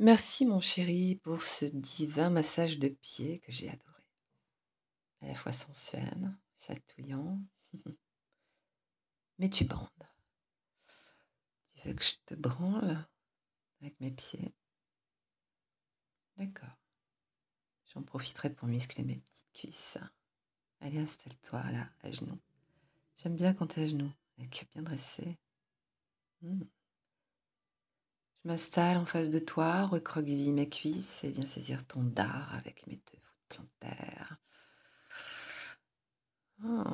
Merci mon chéri pour ce divin massage de pieds que j'ai adoré. À la fois sensuel, chatouillant. Mais tu bandes. Tu veux que je te branle avec mes pieds? D'accord. J'en profiterai pour muscler mes petites cuisses. Allez, installe-toi là, à genoux. J'aime bien quand t'es à genoux, avec bien dressé. Hmm. Je m'installe en face de toi, recroqueville mes cuisses et viens saisir ton dard avec mes deux voûtes plantaires. Oh,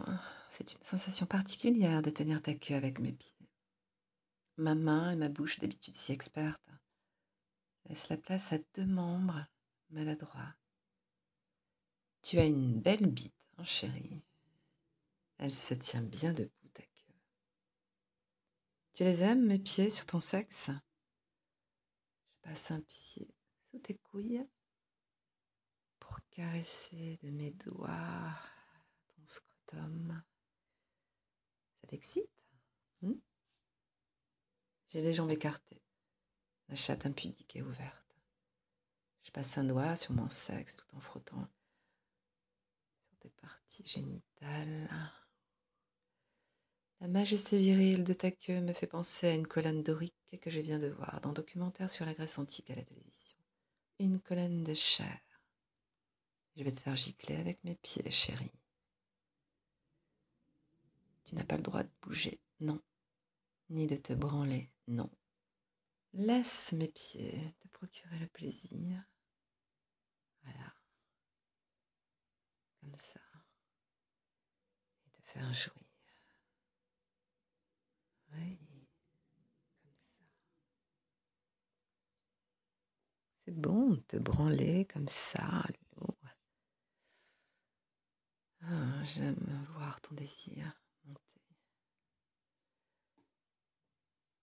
c'est une sensation particulière de tenir ta queue avec mes pieds. Ma main et ma bouche d'habitude si expertes laissent la place à deux membres maladroits. Tu as une belle bite, hein, chérie. Elle se tient bien debout, ta queue. Tu les aimes, mes pieds, sur ton sexe? Passe un pied sous tes couilles pour caresser de mes doigts ton scrotum. Ça t'excite hmm J'ai les jambes écartées, la chatte impudique et ouverte. Je passe un doigt sur mon sexe tout en frottant sur tes parties génitales. La majesté virile de ta queue me fait penser à une colonne dorique que je viens de voir dans documentaire sur la Grèce antique à la télévision. Une colonne de chair. Je vais te faire gicler avec mes pieds, chérie. Tu n'as pas le droit de bouger, non. Ni de te branler, non. Laisse mes pieds te procurer le plaisir. Voilà. Comme ça. Et te faire jouir. C'est bon de te branler comme ça. Ah, J'aime voir ton désir monter.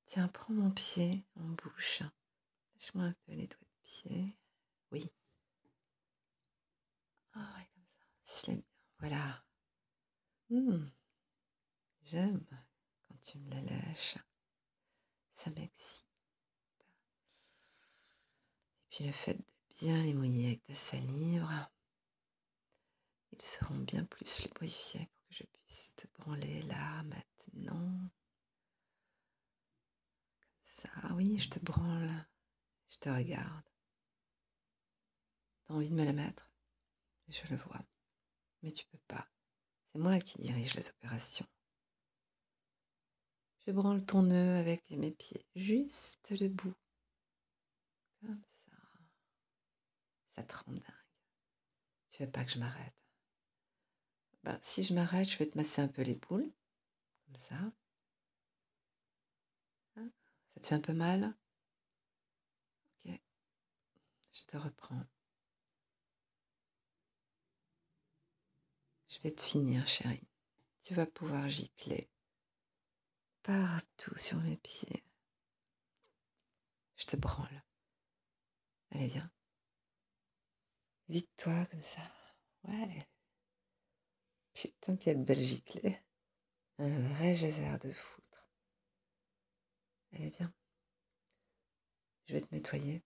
Tiens, prends mon pied en bouche. Lâche-moi un peu les doigts de pied. Oui. Ah ouais, comme ça. Voilà. Mmh. J'aime tu me la lâches, ça m'excite. Et puis le fait de bien les mouiller avec ta salive, ils seront bien plus lubrifiés pour que je puisse te branler là, maintenant. Comme ça, oui, je te branle, je te regarde. T'as envie de me la mettre? Je le vois. Mais tu peux pas. C'est moi qui dirige les opérations. Je branle ton nœud avec mes pieds, juste le bout. Comme ça. Ça te rend dingue. Tu veux pas que je m'arrête? Ben, Si je m'arrête, je vais te masser un peu l'épaule. Comme ça. Hein? Ça te fait un peu mal? Ok. Je te reprends. Je vais te finir, chérie. Tu vas pouvoir gicler partout sur mes pieds. Je te branle. Allez, viens. Vite-toi comme ça. Ouais. Putain, quelle belle giclée. Un vrai geyser de foutre. Allez, viens. Je vais te nettoyer.